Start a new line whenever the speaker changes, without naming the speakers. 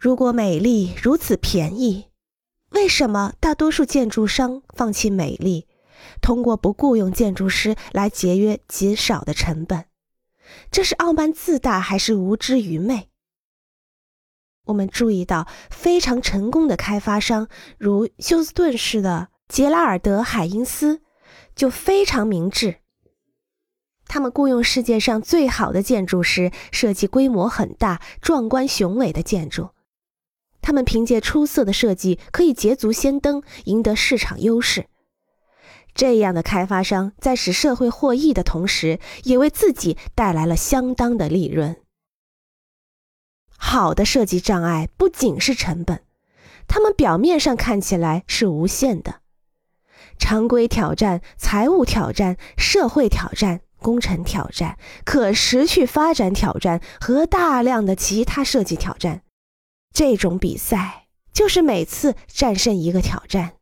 如果美丽如此便宜，为什么大多数建筑商放弃美丽，通过不雇佣建筑师来节约极少的成本？这是傲慢自大还是无知愚昧？我们注意到，非常成功的开发商，如休斯顿市的杰拉尔德·海因斯，就非常明智。他们雇佣世界上最好的建筑师，设计规模很大、壮观雄伟的建筑。他们凭借出色的设计，可以捷足先登，赢得市场优势。这样的开发商在使社会获益的同时，也为自己带来了相当的利润。好的设计障碍不仅是成本，他们表面上看起来是无限的。常规挑战、财务挑战、社会挑战。工程挑战、可持续发展挑战和大量的其他设计挑战，这种比赛就是每次战胜一个挑战。